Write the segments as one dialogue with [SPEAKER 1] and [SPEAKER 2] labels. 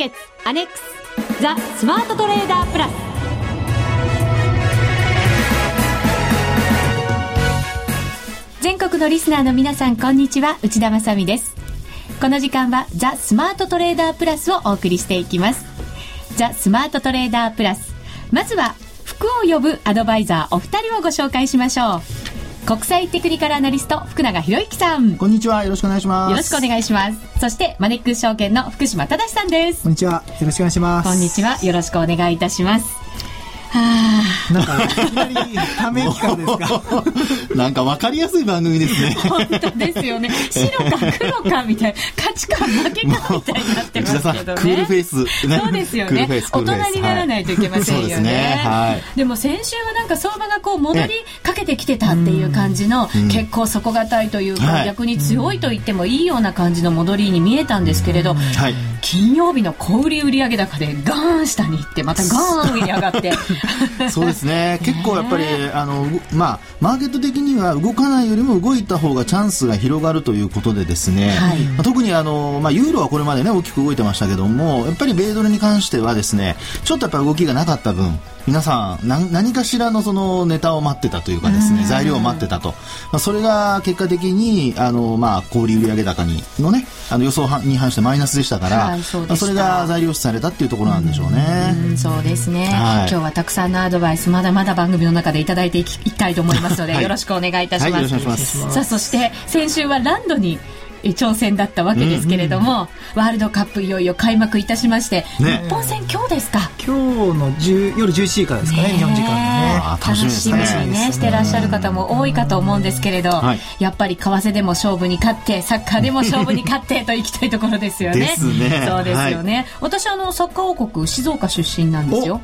[SPEAKER 1] 決アネックスザ・スマートトレーダープラス。全国のリスナーの皆さんこんにちは。内田まさです。この時間はザ・スマートトレーダープラスをお送りしていきます。ザ・スマートトレーダープラス。まずは福を呼ぶアドバイザーお二人をご紹介しましょう。国際テクニカルアナリスト福永博之さん。
[SPEAKER 2] こんにちは。よろしくお願いします。
[SPEAKER 1] よろしくお願いします。そしてマネックス証券の福島正さんです。
[SPEAKER 3] こんにちは。よろしくお願いします。
[SPEAKER 1] こんにちは。よろしくお願いいたします。
[SPEAKER 3] はあ、なんか、いきなり、ため息からですか？
[SPEAKER 2] なんか分かりやすい番組ですね。
[SPEAKER 1] 本当ですよね。白か黒かみたいな、勝ちか負けかみたいになってますけどね。
[SPEAKER 2] クールフェイス、
[SPEAKER 1] ね、そうですよね。大人にならないといけませんよね。はい、ねはい、でも先週はなんか相場がこう戻りかけてきてたっていう感じの、結構底堅いというか、逆に強いと言ってもいいような感じの戻りに見えたんですけれど、はい金曜日の小売売上高でガーン下に行ってまたガーン上に上がって。
[SPEAKER 2] そうですね。結構やっぱりあの、まあ、マーケット的には動かないよりも動いた方がチャンスが広がるということでですね、はい、まあ、特にあの、まあ、ユーロはこれまでね大きく動いてましたけどもやっぱり米ドルに関してはですねちょっとやっぱり動きがなかった分皆さん何かしらのそのネタを待ってたというかですね材料を待ってたと、まあ、それが結果的にあの、まあ、小売売上高にのねあの予想に反してマイナスでしたから、はい、そまあ、それが材料視されたっていうところなんでしょうね。
[SPEAKER 1] うそうですね、はい、今日はたくさんのアドバイスまだまだ番組の中でいただいていきたいと思いますので、はい、よろしくお願いいたします。はい、さあそして先週はランドに挑戦だったわけですけれども、うんうん、ワールドカップいよいよ開幕いたしまして、ね、日本戦今日ですか？
[SPEAKER 3] 今日の夜11時からですかね日本時間ね。
[SPEAKER 1] 楽しみにねしてらっしゃる方も多いかと思うんですけれど、はい、やっぱり為替でも勝負に勝ってサッカーでも勝負に勝ってといきたいところですよね。
[SPEAKER 2] ですね。
[SPEAKER 1] そうですよね、はい、私あのサッカー王国静岡出身なんですよ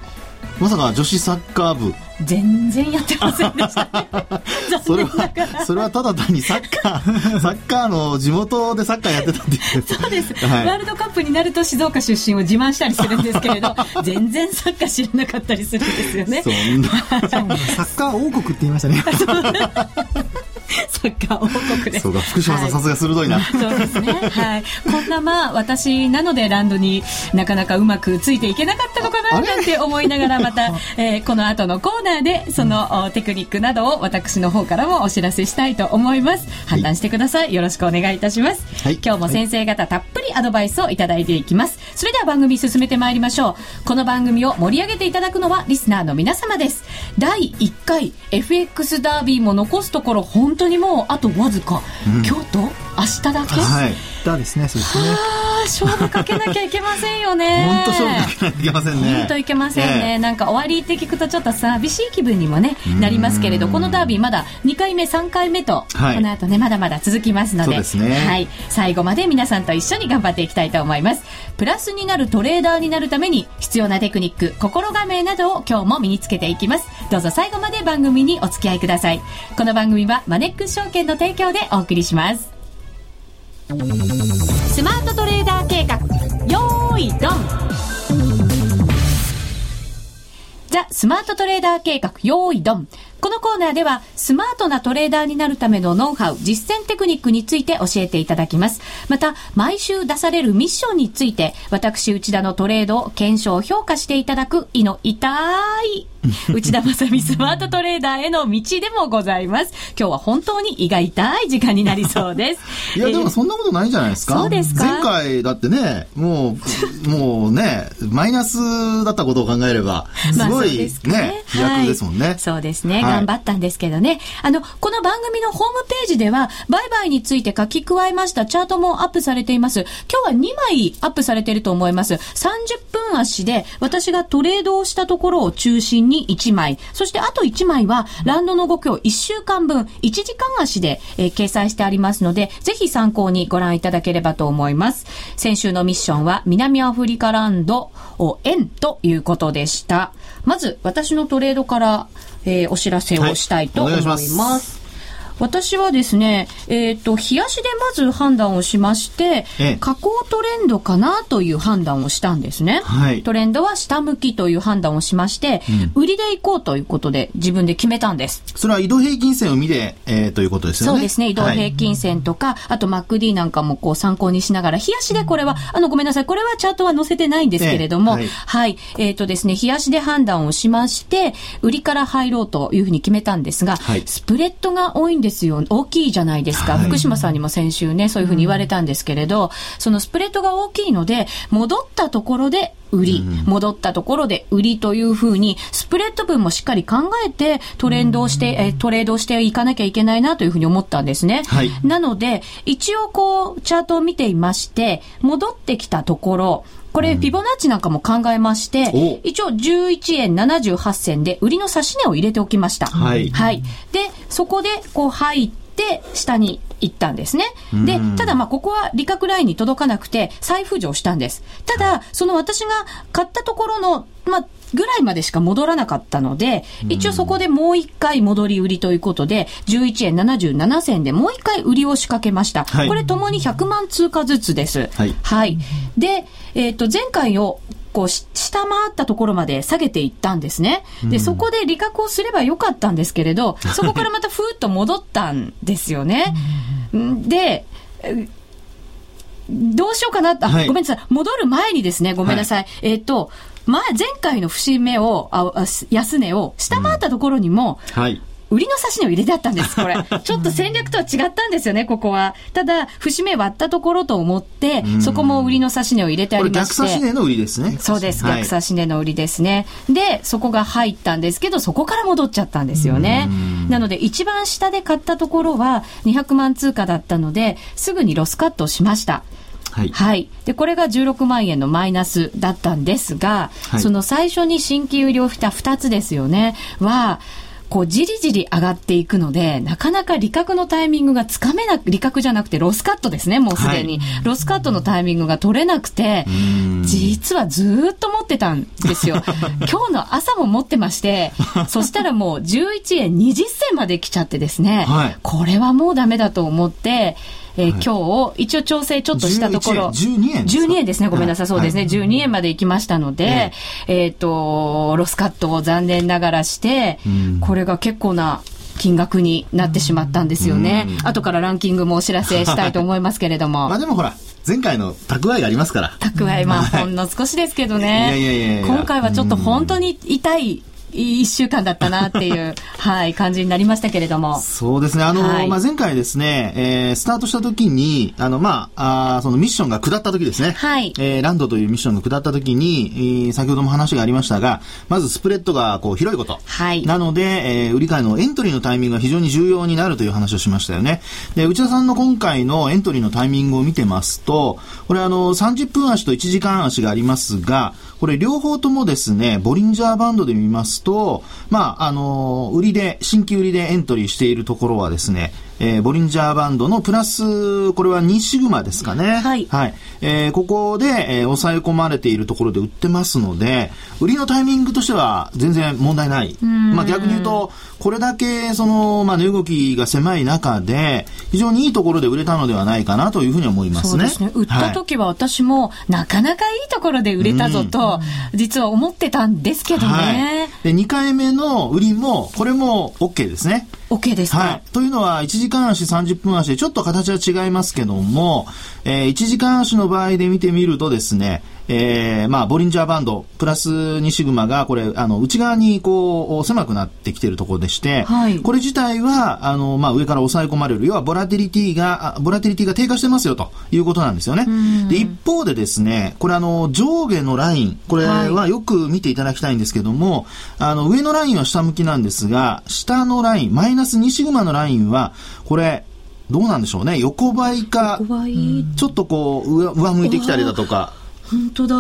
[SPEAKER 2] まさか女子サッカー部。
[SPEAKER 1] 全然やってませんでした、ね、
[SPEAKER 2] それはそれはただ単にサッカー サッカーの地元でサッカーやってたっていう
[SPEAKER 1] そうです、はい、ワールドカップになると静岡出身を自慢したりするんですけれど 全然サッカー知らなかったりするんですよね。そんな。
[SPEAKER 3] サッカー王国って言いましたね
[SPEAKER 1] サッカー王国で。
[SPEAKER 2] そうか福島さん、さすが鋭いな。
[SPEAKER 1] そうですね。はい。こんなまあ私なのでランドになかなかうまくついていけなかったのかななんて思いながらまた、えー、この後のコーナーでその、テクニックなどを私の方からもお知らせしたいと思います。判断してください、よろしくお願いいたします、はい、今日も先生方たっぷりアドバイスをいただいていきます。それでは番組進めてまいりましょう。この番組を盛り上げていただくのはリスナーの皆様です。第1回 FX ダービーも残すところ本当にもうあとわずか、うん、今日と明日だけ、
[SPEAKER 3] はい、だですねそうですね
[SPEAKER 1] 勝負かけなきゃいけませんよね。
[SPEAKER 2] 本当勝負かけなきゃいけませんね。
[SPEAKER 1] 本当いけませんね、えー、なんか終わりって聞くとちょっと寂しい気分にもねなりますけれどこのダービーまだ2回目3回目と、はい、この後ねまだまだ続きますので、ね、はい、最後まで皆さんと一緒に頑張っていきたいと思います。プラスになるトレーダーになるために必要なテクニック心構えなどを今日も身につけていきます。どうぞ最後まで番組にお付き合いください。この番組はマネックス証券の提供でお送りしますスマートトレーダー計画。よーいドン。ザ・スマートトレーダー計画。よーいドン。このコーナーではスマートなトレーダーになるためのノウハウ、実践テクニックについて教えていただきます。また、毎週出されるミッションについて、私内田のトレードを検証、評価していただく、胃の痛い 内田正美スマートトレーダーへの道でもございます。今日は本当に胃が痛い時間になりそうです。
[SPEAKER 2] いや、でもそんなことないんじゃないですか。
[SPEAKER 1] そうですか？
[SPEAKER 2] 前回だってね、もう、もうね、マイナスだったことを考えれば、すごいね、ね飛躍ですもんね、
[SPEAKER 1] はい。そうですね、はい、頑張ったんですけどね。あの、この番組のホームページでは、売買について書き加えましたチャートもアップされています。今日は2枚アップされていると思います。30分足で、私がトレードをしたところを中心に1枚、そしてあと1枚は、ランドの動きを1週間分、1時間足で、えー、掲載してありますので、ぜひ参考にご覧いただければと思います。先週のミッションは、南アフリカランドを、円ということでした。まず、私のトレードから、えー、お知らせをしたいと思います。はい私はですね、えっ、ー、と、冷やしでまず判断をしまして、下降トレンドかなという判断をしたんですね。はい、トレンドは下向きという判断をしまして、うん、売りでいこうということで自分で決めたんです。
[SPEAKER 2] それは移動平均線を見て、えー、ということですよね。
[SPEAKER 1] そうですね。移動平均線とか、はい、あと MacD なんかもこう参考にしながら、冷やしでこれは、あの、ごめんなさい。これはチャートは載せてないんですけれども、はい、はい。えっ、ー、とですね、冷やしで判断をしまして、売りから入ろうというふうに決めたんですが、はい、スプレッドが多いんですよ。大きいじゃないですか。はい、福島さんにも先週ね、そういうふうに言われたんですけれど、そのスプレッドが大きいので、戻ったところで売り、戻ったところで売りというふうに、スプレッド分もしっかり考えてトレンドをして、えトレードをしていかなきゃいけないなというふうに思ったんですね。はい、なので、一応こう、チャートを見ていまして、戻ってきたところ、これ、フィボナッチなんかも考えまして、うん、一応11円78銭で売りの指し値を入れておきました。はい。はい。で、そこでこう入って、下に行ったんですね。で、ただまあここは利確ラインに届かなくて再浮上したんです。ただ、その私が買ったところの、まあぐらいまでしか戻らなかったので、一応そこでもう一回戻り売りということで、11円77銭でもう一回売りを仕掛けました。はい、これともに100万通貨ずつです。はい。はい、で、えっ、ー、と、前回をこう、下回ったところまで下げていったんですね。で、そこで利確をすればよかったんですけれど、そこからまたふーっと戻ったんですよね。で、どうしようかな？あ、はい、ごめんなさい。戻る前にですね、ごめんなさい。はい、えっ、ー、と、前、前回の節目を、あ安値を下回ったところにも、うん、はい。売りの指し値を入れてあったんです、これ。ちょっと戦略とは違ったんですよね、ここは。ただ、節目割ったところと思って、そこも売りの指し値を入れてありまして。
[SPEAKER 2] 逆指し値の売りですね。
[SPEAKER 1] そうです、逆指し値の売りですね。で、そこが入ったんですけど、そこから戻っちゃったんですよね。なので、一番下で買ったところは200万通貨だったので、すぐにロスカットしました。はい、はい。で、これが16万円のマイナスだったんですが、はい、その最初に新規売りをした2つですよね、は、こう、じりじり上がっていくので、なかなか利確のタイミングがつかめなく、利確じゃなくてロスカットですね、もうすでに、はい。ロスカットのタイミングが取れなくて、実はずっと持ってたんですよ。今日の朝も持ってまして、そしたらもう11円20銭まで来ちゃってですね、はい、これはもうダメだと思って、えー、はい、今日、一応調整ちょっとしたところ。
[SPEAKER 2] 12円 ?12
[SPEAKER 1] 円ですね。ごめんなさい。そうですね。12円まで行きましたので、えっ、ー、と、ロスカットを残念ながらして、これが結構な金額になってしまったんですよね。後からランキングもお知らせしたいと思いますけれども。
[SPEAKER 2] まあでもほら、前回の蓄えがありますから。
[SPEAKER 1] 蓄え、まあ、ほんの少しですけどね。今回はちょっと本当に痛い一週間だったなっていう、はい、感じになりましたけれども。
[SPEAKER 2] そうですね。あの、はい、まあ、前回ですね、えー、スタートした時に、あの、まあ、あそのミッションが下った時ですね。はい。えー、ランドというミッションが下った時に、えー、先ほども話がありましたが、まずスプレッドがこう広いこと。はい。なので、えー、売り買いのエントリーのタイミングが非常に重要になるという話をしましたよね。で、内田さんの今回のエントリーのタイミングを見てますと、これあの、30分足と1時間足がありますが、これ両方ともですね、ボリンジャーバンドで見ますと、まあ、あの、売りで、新規売りでエントリーしているところはですね、えー、ボリンジャーバンドのプラス、これは2シグマですかね。はい。はい。えー、ここで、えー、抑え込まれているところで売ってますので、売りのタイミングとしては全然問題ない。まあ逆に言うと、これだけ、その、まあ値動きが狭い中で、非常にいいところで売れたのではないかなというふうに思いますね。そうですね。
[SPEAKER 1] 売った時は私も、なかなかいいところで売れたぞと、実は思ってたんですけどね。はい、
[SPEAKER 2] で、2回目の売りも、これも OK ですね。
[SPEAKER 1] OK ですか、は
[SPEAKER 2] い、というのは、1時間足、30分足でちょっと形は違いますけども、えー、1時間足の場合で見てみるとですね、えー、まあ、ボリンジャーバンド、プラス2シグマが、これ、あの、内側に、こう、狭くなってきているところでして、はい、これ自体は、あの、まあ、上から抑え込まれる、要は、ボラティリティが、ボラティリティが低下してますよ、ということなんですよね。で、一方でですね、これ、あの、上下のライン、これはよく見ていただきたいんですけども、はい、あの、上のラインは下向きなんですが、下のライン、マイナス2シグマのラインは、これ、どうなんでしょうね。横ばいか、ちょっとこう、上上向いてきたりだとか。
[SPEAKER 1] 本当だ。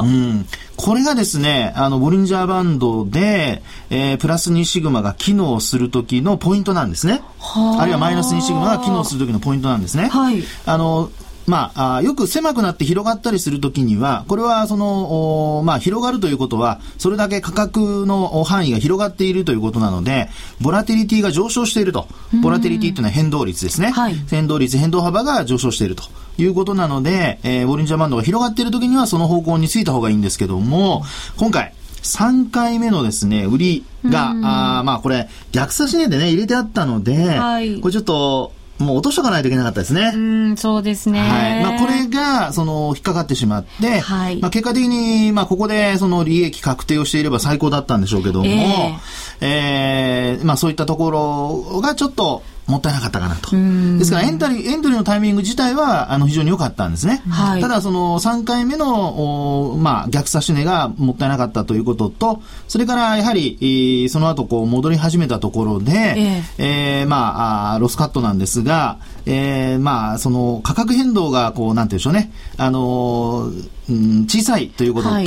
[SPEAKER 2] うん。これがですね、あの、ボリンジャーバンドで、えー、プラス2シグマが機能するときのポイントなんですね。あるいはマイナス2シグマが機能するときのポイントなんですね。はい。あの、まあ、あよく狭くなって広がったりするときには、これはその、まあ、広がるということは、それだけ価格の範囲が広がっているということなので、ボラティリティが上昇していると。ボラティリティというのは変動率ですね。はい、変動率、変動幅が上昇しているということなので、えー、ボリンジャーバンドが広がっているときにはその方向についた方がいいんですけども、今回、3回目のですね、売りが、あまあこれ、逆差し値でね、入れてあったので、はい、これちょっと、もう落としとかないといけなかったですね。
[SPEAKER 1] うん、そうですね。
[SPEAKER 2] はい。まあ、これが、その、引っかかってしまって、はい。まあ、結果的に、まあ、ここで、その、利益確定をしていれば最高だったんでしょうけども、えー、えー、まあ、そういったところがちょっと、もったいなかったかなと。ですからエントリー、エントリーのタイミング自体は、あの、非常に良かったんですね。はい、ただ、その、3回目の、おまあ、逆差し値がもったいなかったということと、それから、やはり、その後、こう、戻り始めたところで、えー、えー、まああ、ロスカットなんですが、えー、まあ、その、価格変動が、こう、なんていうんでしょうね、あのうん、小さいということと、はい、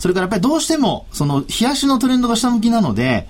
[SPEAKER 2] それからやっぱりどうしても、その、冷やしのトレンドが下向きなので、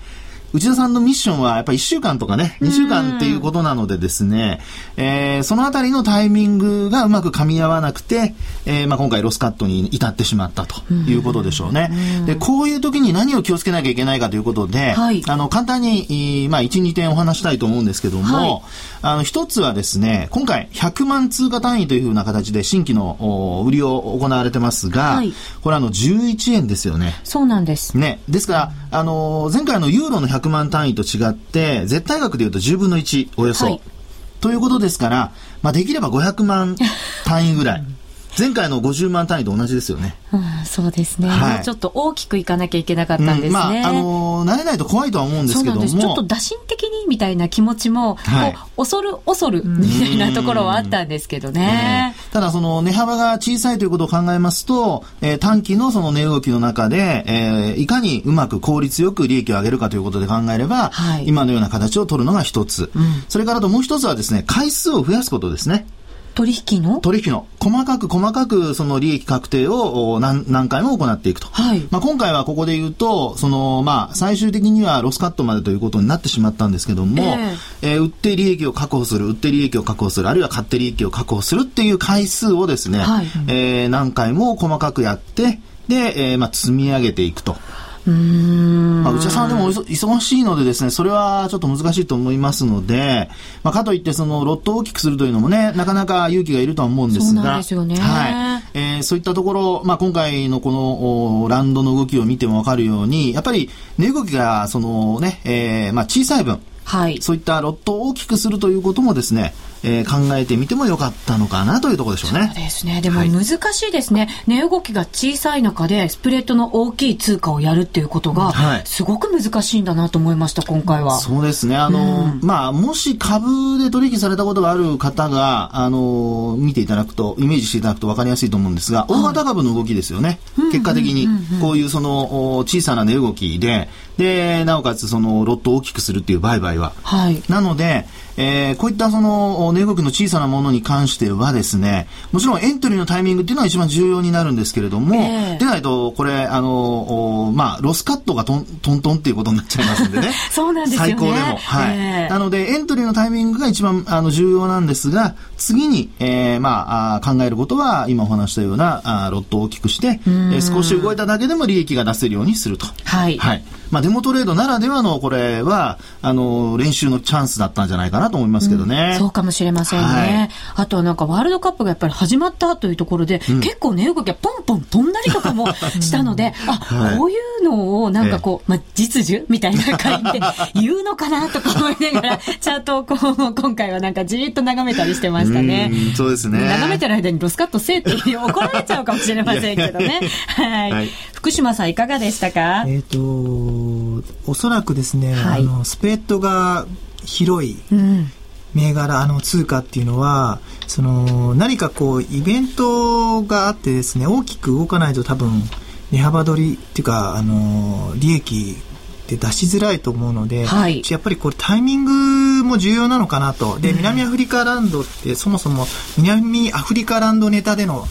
[SPEAKER 2] 内田さんのミッションはやっぱり1週間とかね、2週間っていうことなのでですね、えー、そのあたりのタイミングがうまく噛み合わなくて、えー、まあ今回ロスカットに至ってしまったということでしょうね。で、こういう時に何を気をつけなきゃいけないかということで、はい、あの、簡単に、まあ1、2点お話したいと思うんですけども、はい、あの、一つはですね、今回100万通貨単位というふうな形で新規の売りを行われてますが、はい、これあの11円ですよね。
[SPEAKER 1] そうなんです。
[SPEAKER 2] ね。ですから、あの、前回のユーロの100万単位と違って、絶対額でいうと10分の1、およそ。はい、ということですから、まあ、できれば500万単位ぐらい。前回の50万単位と同じですよね。
[SPEAKER 1] うん、そうですね、はい、もうちょっと大きくいかなきゃいけなかったんですね。うん、まあ、
[SPEAKER 2] あのー、慣れないと怖いとは思うんですけども。ち
[SPEAKER 1] ょっと打診的にみたいな気持ちも、はい、恐る恐るみたいなところはあったんですけどね。
[SPEAKER 2] ただ、その値幅が小さいということを考えますと、えー、短期のその値動きの中で、えー、いかにうまく効率よく利益を上げるかということで考えれば、はい、今のような形を取るのが一つ。うん、それからともう一つはですね、回数を増やすことですね。
[SPEAKER 1] 取引の？
[SPEAKER 2] 取引の。細かく細かくその利益確定を何何回も行っていくと。はい。まあ今回はここで言うと、そのまあ最終的にはロスカットまでということになってしまったんですけども、えー、えー、売って利益を確保する、売って利益を確保する、あるいは買って利益を確保するっていう回数をですね、はい、えー、何回も細かくやって、で、えー、まあ積み上げていくと。うん。まあ、内田さんでも忙しいのでですね、それはちょっと難しいと思いますので、まあ、かといってそのロットを大きくするというのもね、なかなか勇気がいるとは思うんですが、
[SPEAKER 1] そう、ね、はい。
[SPEAKER 2] えー、そういったところ、まあ、今回のこのランドの動きを見てもわかるように、やっぱり値動きがそのね、えー、まあ、小さい分、はい、そういったロットを大きくするということもですね、えー、考えてみてもよかったのかなというところでしょうね。
[SPEAKER 1] そうですね。でも難しいですね。はい、値動きが小さい中でスプレッドの大きい通貨をやるっていうことが、すごく難しいんだなと思いました、今回は。
[SPEAKER 2] そうですね。あの、うん、まあ、もし株で取引されたことがある方が、あの、見ていただくと、イメージしていただくと分かりやすいと思うんですが、大型株の動きですよね。結果的に、こういうその、小さな値動きで、で、なおかつその、ロットを大きくするっていう売買は。はい。なので、えー、こういったその値動きの小さなものに関してはですね、もちろんエントリーのタイミングっていうのは一番重要になるんですけれども、えー、でないと、これ、あの、まあ、ロスカットがトントントンっていうことになっちゃいますんでね。
[SPEAKER 1] そうなんですよね。
[SPEAKER 2] 最高でも。はい。えー、なので、エントリーのタイミングが一番あの重要なんですが、次に、えー、まあ、考えることは、今お話したような、あロットを大きくして、えー、少し動いただけでも利益が出せるようにすると。はい。はい。まあ、デモトレードならではの、これは、あの、練習のチャンスだったんじゃないかなと思いますけどね。
[SPEAKER 1] うん、そうかもしれませんね。はい、あとはなんか、ワールドカップがやっぱり始まったというところで、うん、結構値、動きがポンポン飛んだりとかもしたので、あ、はい、こういうのをなんかこう、まあ、実需みたいな感じで言うのかなとか思いながら、チャートをこう、今回はなんかじーっと眺めたりしてましたね。
[SPEAKER 2] うそうですね。
[SPEAKER 1] 眺めてる間にロスカットせえって怒られちゃうかもしれませんけどね。はい、はい。福島さんいかがでしたか？
[SPEAKER 3] えっ、ー、と、そらくですね、はい、あのスプレッドが広い銘柄、うん、あの通貨っていうのはその何かこうイベントがあってですね大きく動かないと多分値幅取りっていうかあの利益って出しづらいと思うので、はい、やっぱりこれタイミングも重要なのかなと。で南アフリカランドってそもそも南アフリカランドネタでの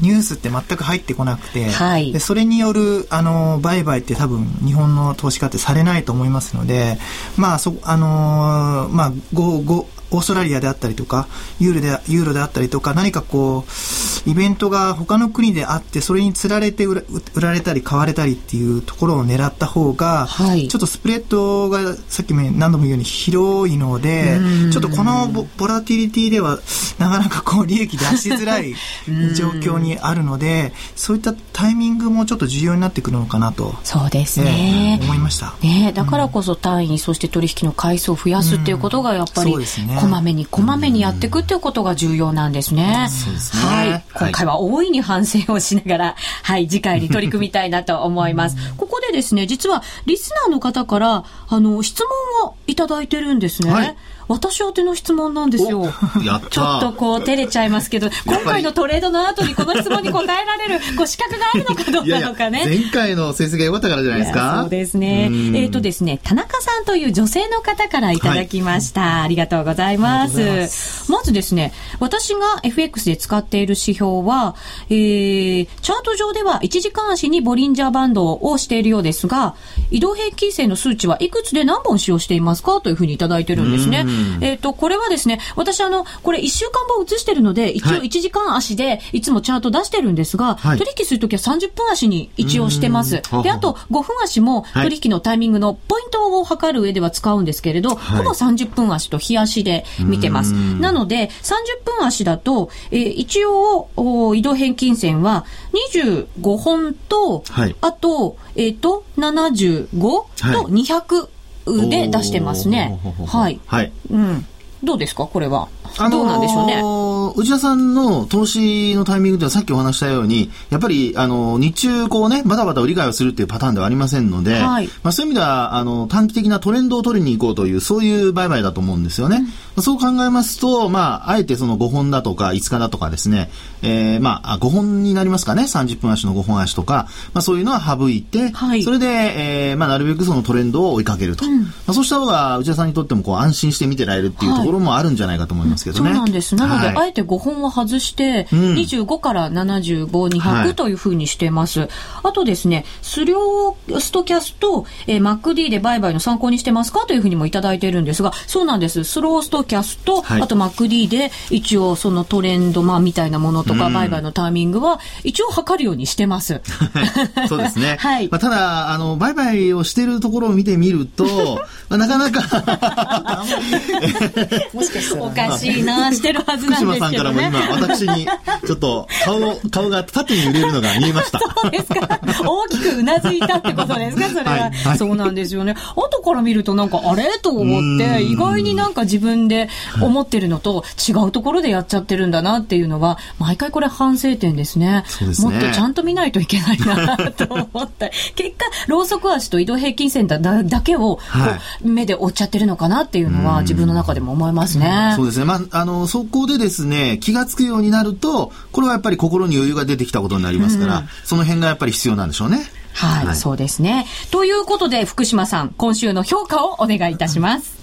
[SPEAKER 3] ニュースって全く入ってこなくて、はい、でそれによるあの売買って多分日本の投資家ってされないと思いますので、まあそあのまあごごオーストラリアであったりとか、ユーロで、ユーロであったりとか、何かこう、イベントが他の国であって、それにつられて売られたり買われたりっていうところを狙った方が、はい、ちょっとスプレッドがさっきも何度も言うように広いので、ちょっとこのボボラティリティではなかなかこう利益出しづらい状況にあるので、そういったタイミングもちょっと重要になってくるのかなと。
[SPEAKER 1] そうですね。
[SPEAKER 3] えー、思いました。
[SPEAKER 1] ねだからこそ単位、そして取引の回数を増やすっていうことがやっぱり、こまめにこまめにやっていくっていうことが重要なんですね。
[SPEAKER 2] そうです
[SPEAKER 1] ね。はい。今回は大いに反省をしながら、はい、次回に取り組みたいなと思います。ここでですね、実はリスナーの方から、あの、質問をいただいてるんですね。はい私宛ての質問なんですよ。ちょっとこう照れちゃいますけど、今回のトレードの後にこの質問に答えられる ご資格があるのかどうなのかね。いや
[SPEAKER 2] いや前回の成績が良かったからじゃないですか。
[SPEAKER 1] そうですね。えっ、ー、とですね、田中さんという女性の方からいただきました。はい、ありがとうございます。まずですね、私が FX で使っている指標は、えー、チャート上では1時間足にボリンジャーバンドをしているようですが、移動平均線の数値はいくつで何本使用していますかというふうにいただいてるんですね。えっ、ー、と、これはですね、私あの、これ1週間分映してるので、一応1時間足でいつもチャート出してるんですが、はい、取引するときは30分足に一応してます。で、あと5分足も取引のタイミングのポイントを測る上では使うんですけれど、はい、ほぼ30分足と日足で見てます。なので、30分足だと、えー、一応、移動平均線は25本と、はい、あと、えっ、ー、と、75と200で出してますね。はい。はい。うん。どうですか？これは。どうなんでしょうね。
[SPEAKER 2] 内田さんの投資のタイミングではさっきお話したように、やっぱり、あの、日中こうね、バタバタ売り買いをするっていうパターンではありませんので、はい、まあそういう意味では、あの、短期的なトレンドを取りに行こうという、そういう売買だと思うんですよね。うん、そう考えますと、まあ、あえてその5本だとか5日だとかですね、えー、まあ、5本になりますかね、30分足の5本足とか、まあそういうのは省いて、はい、それで、えー、まあなるべくそのトレンドを追いかけると。うん、まあそうした方が内田さんにとってもこう安心して見てられるっていうところもあるんじゃないかと思いますけどね。
[SPEAKER 1] そうなんです。なので、はい、あえて5本を外して、うん、25から75、200というふうにしてます。はい、あとですね、ス量ストキャスト、えー、MacD で売買の参考にしてますかというふうにもいただいてるんですが、そうなんです。スローストキャスト、はい、あと MacD で一応そのトレンド、まあみたいなものとか、売買のタイミングは一応測るようにしてます。
[SPEAKER 2] そうですね。はい。まあ、ただ、あの、売買をしてるところを見てみると、まあ、なかなか
[SPEAKER 1] もしかしたら。おかしいな、してるはずなんですけど、ね、
[SPEAKER 2] 福島さんからも今、私に、ちょっと、顔、顔が縦に揺れるのが見えました。
[SPEAKER 1] そうですか。大きくうなずいたってことですか、それは。はいはい、そうなんですよね。後から見るとなんか、あれ？と思って、意外になんか自分で思ってるのと違うところでやっちゃってるんだなっていうのは、毎回これ反省点ですね。すねもっとちゃんと見ないといけないなと思った。結果、ローソク足と移動平均線だだけを、はい、目で追っちゃってるのかなっていうのは、自分の中でも思いますね。
[SPEAKER 2] そうですね。まあ、あの、そこでですね、気がつくようになると、これはやっぱり心に余裕が出てきたことになりますから、うん、その辺がやっぱり必要なんでしょうね。
[SPEAKER 1] はい、はい、そうですね。ということで、福島さん、今週の評価をお願いいたします。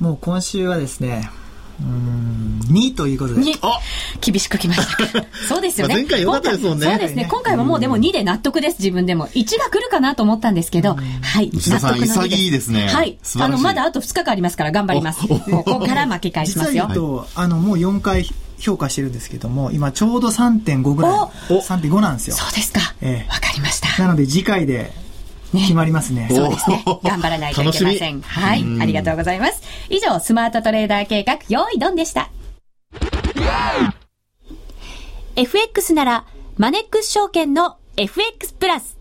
[SPEAKER 3] もう今週はですね、うん、2ということで。
[SPEAKER 1] 厳しくきました。そうですよね。
[SPEAKER 2] 前回良かったですもんね。
[SPEAKER 1] そうですね。今回はもうでも2で納得です、自分でも。1が来るかなと思ったんですけど、はい。
[SPEAKER 2] 納得の潔いですね。
[SPEAKER 1] はい。あの、まだあと2日間ありますから頑張ります。ここから巻き返しますよ。
[SPEAKER 3] と、あの、もう4回評価してるんですけども、今ちょうど3.5ぐらい。3.5なんですよ。
[SPEAKER 1] そうですか。ええ。わかりました。
[SPEAKER 3] なので次回で、決まりますね。
[SPEAKER 1] そうですね。頑張らないといけません。はい。ありがとうございます。以上、スマートトレーダー計画、用意ドンでした。FX なら、マネックス証券の FX プラス。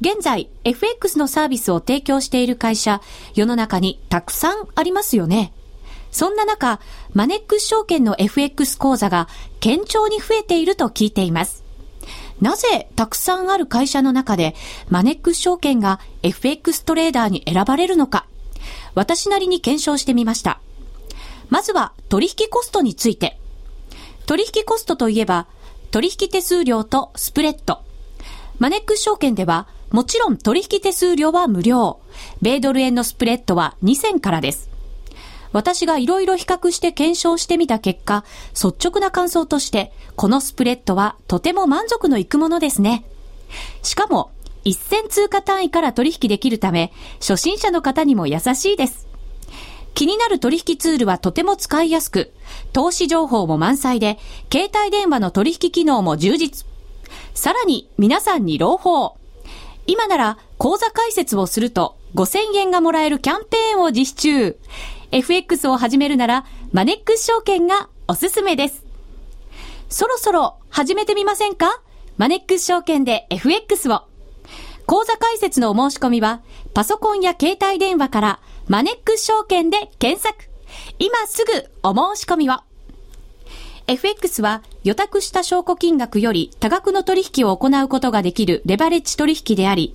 [SPEAKER 1] 現在、FX のサービスを提供している会社、世の中にたくさんありますよね。そんな中、マネックス証券の FX 講座が堅調に増えていると聞いています。なぜたくさんある会社の中でマネックス証券が FX トレーダーに選ばれるのか、私なりに検証してみました。まずは取引コストについて。取引コストといえば、取引手数料とスプレッド。マネックス証券では、もちろん取引手数料は無料。米ドル円のスプレッドは2000からです。私がいろいろ比較して検証してみた結果、率直な感想として、このスプレッドはとても満足のいくものですね。しかも、1000通貨単位から取引できるため、初心者の方にも優しいです。気になる取引ツールはとても使いやすく、投資情報も満載で、携帯電話の取引機能も充実。さらに、皆さんに朗報。今なら、口座開設をすると、5000円がもらえるキャンペーンを実施中。FX を始めるなら、マネックス証券がおすすめです。そろそろ始めてみませんか？マネックス証券で FX を。口座解説のお申し込みは、パソコンや携帯電話からマネックス証券で検索。今すぐお申し込みを。FX は予託した証拠金額より多額の取引を行うことができるレバレッジ取引であり、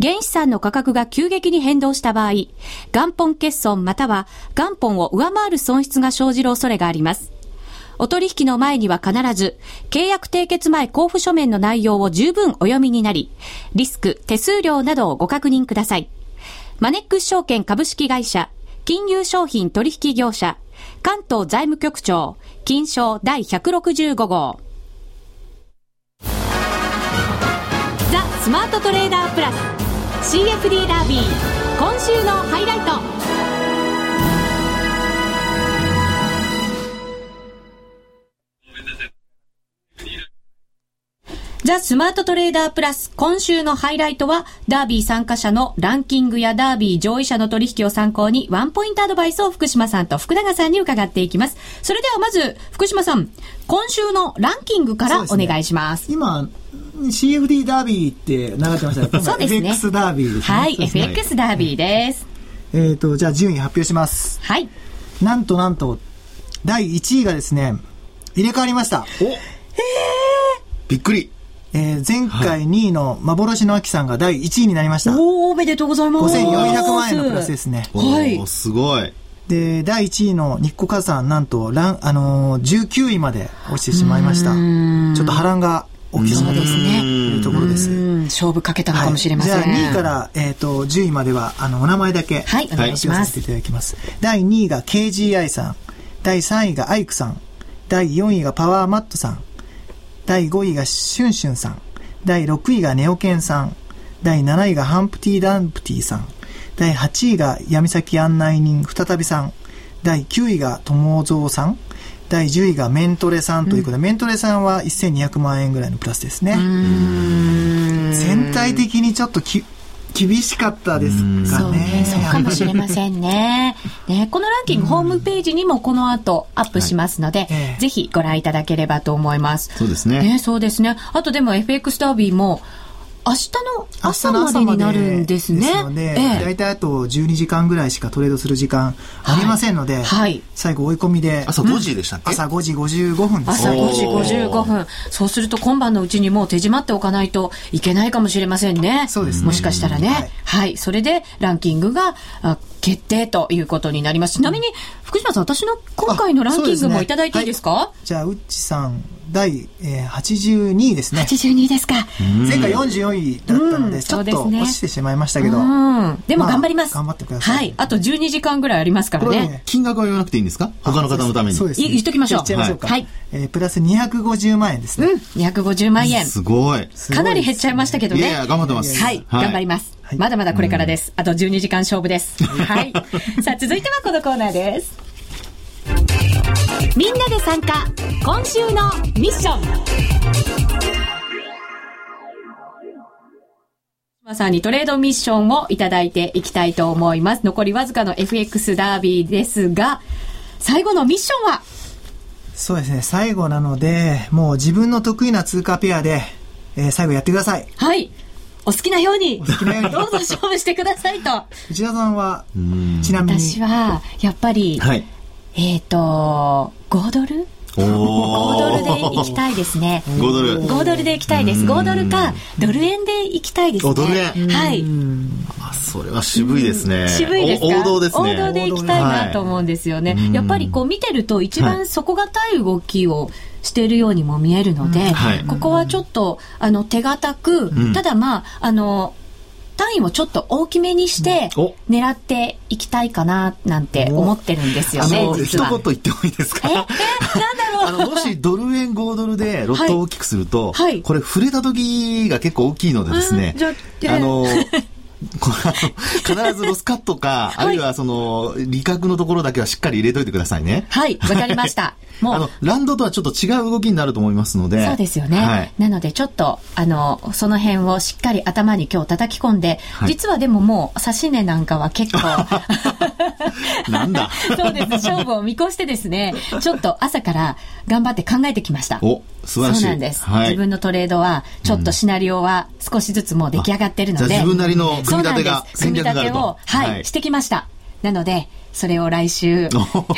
[SPEAKER 1] 原資産の価格が急激に変動した場合、元本欠損または元本を上回る損失が生じる恐れがあります。お取引の前には必ず、契約締結前交付書面の内容を十分お読みになり、リスク、手数料などをご確認ください。マネックス証券株式会社、金融商品取引業者、関東財務局長、金賞第165号。ザ・スマートトレーダープラス。CFD ダービー。今週のハイライト。ザ・スマートトレーダープラス今週のハイライトはダービー参加者のランキングやダービー上位者の取引を参考にワンポイントアドバイスを福島さんと福永さんに伺っていきます。それではまず福島さん、今週のランキングからお願いします。す
[SPEAKER 3] ね、今 CFD ダービーって流れてましたね。そうですね。FX ダービーですね。
[SPEAKER 1] はい、FX ダービーです。
[SPEAKER 3] えっ、ー、と、じゃあ順位発表します。
[SPEAKER 1] はい。
[SPEAKER 3] なんとなんと、第1位がですね、入れ替わりました。
[SPEAKER 2] おえー、びっくり。
[SPEAKER 3] えー、前回2位の幻の秋さんが第1位になりました。
[SPEAKER 1] おおめでとうございます。
[SPEAKER 3] 5400万円のプラスですね。
[SPEAKER 2] はい。すごい。
[SPEAKER 3] で、第1位の日光火山、なんと、ラン、あのー、19位まで落ちてしまいました。ちょっと波乱が起きそうですね。というところです。
[SPEAKER 1] 勝負かけたのかもしれません。はい、
[SPEAKER 3] じゃあ2位から、えっ、ー、と、10位までは、あの、お名前だけ、
[SPEAKER 1] はい、お願いします。
[SPEAKER 3] させていただきます。第2位が KGI さん。第3位がアイクさん。第4位がパワーマットさん。第5位がシュンシュンさん。第6位がネオケンさん。第7位がハンプティ・ダンプティさん。第8位が闇崎案内人再びさん。第9位が友蔵さん。第10位がメントレさんということで、うん、メントレさんは1200万円ぐらいのプラスですね。全体的にちょっとき厳しかったですかね。そうね、
[SPEAKER 1] そうかもしれませんね。ね、このランキング、ホームページにもこの後アップしますので、はい、ぜひご覧いただければと思います。
[SPEAKER 2] そうですね。
[SPEAKER 1] ね、そうですね。あとでも FX ダービーも、明日の朝までになるんですね。ですので、
[SPEAKER 3] ええ、大体あと12時間ぐらいしかトレードする時間ありませんので、はい、はい、最後追い込みで。
[SPEAKER 2] 朝5時でしたっけ、
[SPEAKER 3] うん、朝5時55分です。
[SPEAKER 1] 朝5時55分。そうすると今晩のうちにもう手締まっておかないといけないかもしれませんね。
[SPEAKER 3] そうですね。
[SPEAKER 1] もしかしたらね。はい、はい。それでランキングが決定ということになります。ちなみに、福島さん、私の今回のランキングもいただいていいですか、ねはい、
[SPEAKER 3] じゃあ、うっちさん、第、えー、82位ですね。
[SPEAKER 1] 82位ですか。
[SPEAKER 3] 前回44位だったので、ちょっと落ちてしまいましたけど。
[SPEAKER 1] でも頑張ります、
[SPEAKER 3] 頑張ってください。
[SPEAKER 1] はい。あと12時間ぐらいありますからね。
[SPEAKER 2] 金額は言わなくていいんですか？他の方のために。
[SPEAKER 3] そうです、
[SPEAKER 1] 言っときましょう。
[SPEAKER 3] 言っちゃいましょうか。はい。えプラス250万円ですね。うん、
[SPEAKER 1] 250万円。
[SPEAKER 2] すごい。
[SPEAKER 1] かなり減っちゃいましたけどね。い
[SPEAKER 2] や頑張ってます。
[SPEAKER 1] はい。頑張ります。まだまだこれからです。あと12時間勝負です。はい。さあ、続いてはこのコーナーです。みんなで参加、今週のミッション。まさにトレードミッションをいただいていきたいと思います。残りわずかの FX ダービーですが、最後のミッションは？
[SPEAKER 3] そうですね、最後なので、もう自分の得意な通貨ペアで、えー、最後やってください。
[SPEAKER 1] はい。お好きなように、どうぞ勝負してくださいと。
[SPEAKER 3] 内田さんは、ちなみに。
[SPEAKER 1] 私は、やっぱり、はい、えっ、ー、と、5ドル？5ドルで行きたいですね。
[SPEAKER 2] 5ドル。
[SPEAKER 1] 5ドルで行きたいです。5ドルか、ドル円で行きたいですね。
[SPEAKER 2] ドル円
[SPEAKER 1] はい。
[SPEAKER 2] あ、それは渋いですね。
[SPEAKER 1] 渋いですか？
[SPEAKER 2] 王道ですね。
[SPEAKER 1] 王道で行きたいなと思うんですよね。やっぱりこう見てると一番底堅い動きを、しているようにも見えるので、はい、ここはちょっとあの手堅く、うん、ただまああの単位をちょっと大きめにして狙っていきたいかななんて思ってるんですよね。
[SPEAKER 2] 一言言ってもいいですか？
[SPEAKER 1] え、え、なんだろう。あ
[SPEAKER 2] のもしドル円5ドルでロットを大きくすると、はい、これ触れた時が結構大きいのでですね。うん、あの必ずロスカットか、あるいはその、利確のところだけはしっかり入れといてくださいね。
[SPEAKER 1] はい、わかりました。
[SPEAKER 2] もう。あの、ランドとはちょっと違う動きになると思いますので。
[SPEAKER 1] そうですよね。はい、なので、ちょっと、あの、その辺をしっかり頭に今日叩き込んで、はい、実はでももう、指し値なんかは結構。
[SPEAKER 2] なんだ
[SPEAKER 1] そうです。勝負を見越してですね、ちょっと朝から頑張って考えてきました。
[SPEAKER 2] お、素晴らしい。
[SPEAKER 1] そうなんです。はい、自分のトレードは、ちょっとシナリオは少しずつもう出来上がってるので。
[SPEAKER 2] 自分なりの組み立てが
[SPEAKER 1] 戦略があると。組み立てを、はい、はい、してきました。なので、それを来週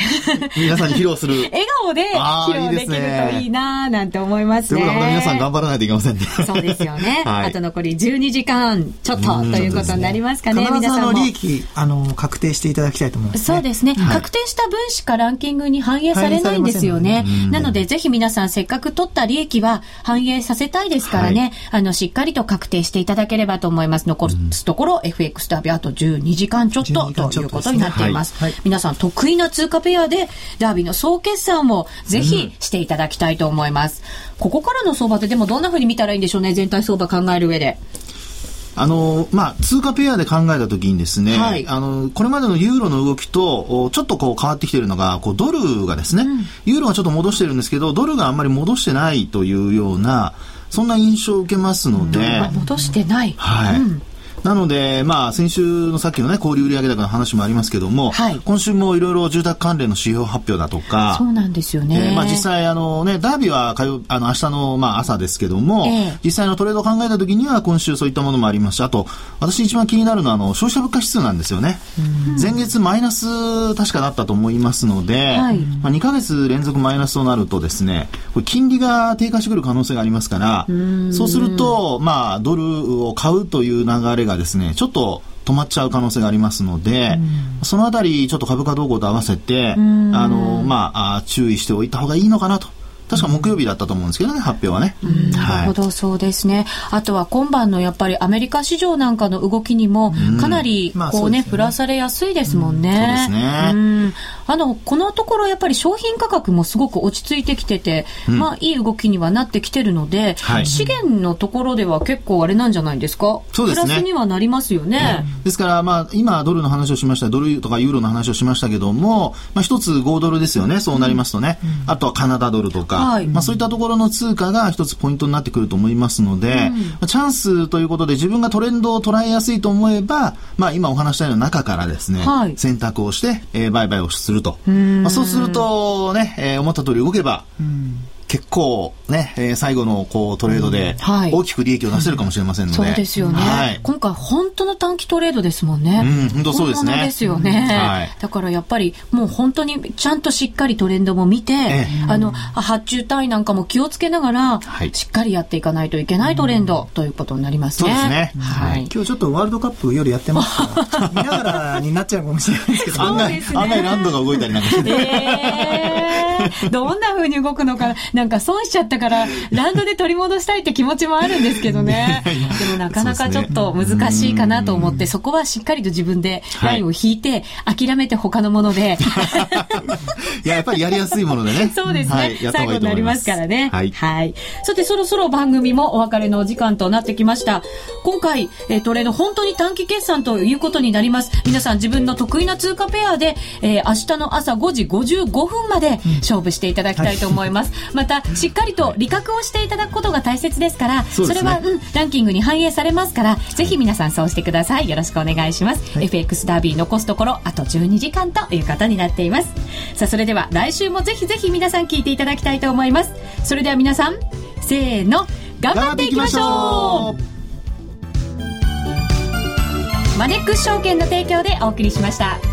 [SPEAKER 2] 皆さんに披露する
[SPEAKER 1] 笑顔で披露できるといいななんて思いますね。
[SPEAKER 2] ということは皆さん頑張らないといけませんね。
[SPEAKER 1] そうですよね。はい、あと残り12時間ちょっとということになりますかね。
[SPEAKER 3] 皆さんの利益あの確定していただきたいと思います、ね、
[SPEAKER 1] そうですね、はい、確定した分しかランキングに反映されないんですよね。なのでぜひ皆さんせっかく取った利益は反映させたいですからね、はい、あのしっかりと確定していただければと思います。残すところ、FX ダビあと12時間ちょっとということになっています。はい、皆さん得意な通貨ペアでダービーの総決算をぜひしていただきたいと思います。うん、ここからの相場ってでもどんなふうに見たらいいんでしょうね、全体相場考える上で。
[SPEAKER 2] あのまあ、通貨ペアで考えたときにですね、はい、あの、これまでのユーロの動きと、ちょっとこう変わってきているのが、こうドルがですね、うん、ユーロはちょっと戻してるんですけど、ドルがあんまり戻してないというような、そんな印象を受けますので。
[SPEAKER 1] うん、戻してない。
[SPEAKER 2] はい。うんなので、まあ、先週のさっきのね、小売売上高の話もありますけども、はい、今週もいろいろ住宅関連の指標発表だとか、
[SPEAKER 1] そうなんですよね。
[SPEAKER 2] えー、まあ、実際、あのね、ダービーは火曜、あの、明日の、まあ、朝ですけども、えー、実際のトレードを考えたときには、今週そういったものもあります。し、あと、私一番気になるのは、あの、消費者物価指数なんですよね。前月マイナス、確かだったと思いますので、はい、まあ、2ヶ月連続マイナスとなるとですね、これ金利が低下してくる可能性がありますから、そうすると、まあ、ドルを買うという流れがですね、ちょっと止まっちゃう可能性がありますので、そのあたりちょっと株価動向と合わせて、あの、まあ、注意しておいた方がいいのかなと確か木曜日だったと思うんですけどね、発表はね。
[SPEAKER 1] なるほど、そうですね。あとは今晩のやっぱりアメリカ市場なんかの動きにも、かなりこうね、振らされやすいですもんね。そう
[SPEAKER 2] ですね。
[SPEAKER 1] あの、このところやっぱり商品価格もすごく落ち着いてきてて、まあいい動きにはなってきてるので、資源のところでは結構あれなんじゃないですか？そうですね。プラスにはなりますよね。
[SPEAKER 2] ですからまあ今ドルの話をしました、ドルとかユーロの話をしましたけども、まあ一つ5ドルですよね、そうなりますとね。あとはカナダドルとか、はい、まあ、そういったところの通貨が一つポイントになってくると思いますので、うん、チャンスということで自分がトレンドを捉えやすいと思えば、まあ、今お話したような中からですね、はい、選択をして、えー、売買をすると。まあ、そうするとね、えー、思った通り動けば、結構ね、えー、最後のこうトレードで大きく利益を出せるかもしれませんので、
[SPEAKER 1] そうですよね、はい、今回本当の短期トレードですもんね、
[SPEAKER 2] うん、本当そうですね。
[SPEAKER 1] ですよね、はい、だからやっぱりもう本当にちゃんとしっかりトレンドも見て、ええ、あの発注単位なんかも気をつけながら、はい、しっかりやっていかないといけないトレンドということになりますね、
[SPEAKER 2] そうですね、
[SPEAKER 3] はい、今日ちょっとワールドカップ夜やってますから見ながらになっちゃうかもしれないですけど。
[SPEAKER 2] 案外、ね、案外ランドが動いたりなんかして、
[SPEAKER 1] えー、どんな風に動くのかなんか損しちゃったから、ランドで取り戻したいって気持ちもあるんですけどね。でもなかなかちょっと難しいかなと思って、そこはしっかりと自分でラインを引いて、諦めて他のもので。
[SPEAKER 2] いや、やっぱりやりやすいものでね。
[SPEAKER 1] そうですね。はい、最後になりますからね。はい。はい。さて、そろそろ番組もお別れのお時間となってきました。今回、えー、トレード本当に短期決算ということになります。皆さん自分の得意な通貨ペアで、えー、明日の朝5時55分まで勝負していただきたいと思います。はい、また、しっかりと利確をしていただくことが大切ですから、そ、ね,、れは、うん、ランキングに反映されますから、ぜひ皆さんそうしてください。よろしくお願いします。はい、FX ダービー残すところ、あと12時間ということになっています。さあ、それでは来週もぜひぜひ皆さん聞いていただきたいと思います。それでは皆さん、せーの、頑張っていきましょうマネックス証券の提供でお送りしました。